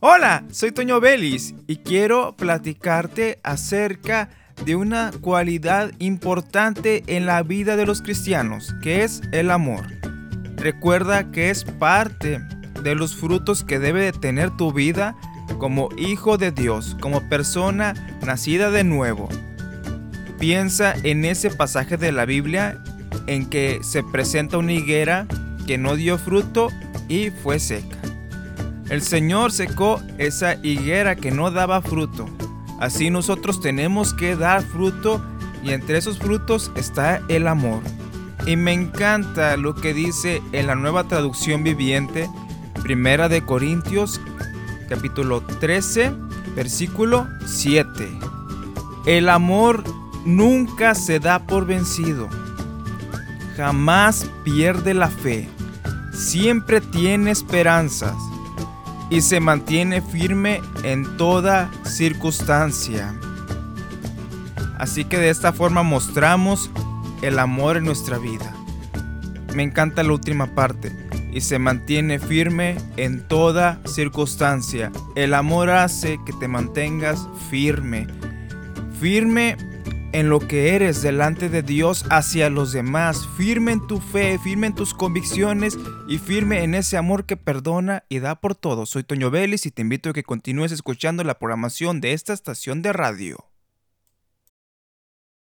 Hola, soy Toño Belis y quiero platicarte acerca de una cualidad importante en la vida de los cristianos, que es el amor. Recuerda que es parte de los frutos que debe de tener tu vida como hijo de Dios, como persona nacida de nuevo. Piensa en ese pasaje de la Biblia en que se presenta una higuera que no dio fruto y fue seca. El Señor secó esa higuera que no daba fruto. Así nosotros tenemos que dar fruto y entre esos frutos está el amor. Y me encanta lo que dice en la nueva traducción viviente, Primera de Corintios, capítulo 13, versículo 7. El amor nunca se da por vencido. Jamás pierde la fe. Siempre tiene esperanzas y se mantiene firme en toda circunstancia. Así que de esta forma mostramos el amor en nuestra vida. Me encanta la última parte. Y se mantiene firme en toda circunstancia. El amor hace que te mantengas firme. Firme en lo que eres delante de Dios hacia los demás, firme en tu fe, firme en tus convicciones y firme en ese amor que perdona y da por todo. Soy Toño Vélez y te invito a que continúes escuchando la programación de esta estación de radio.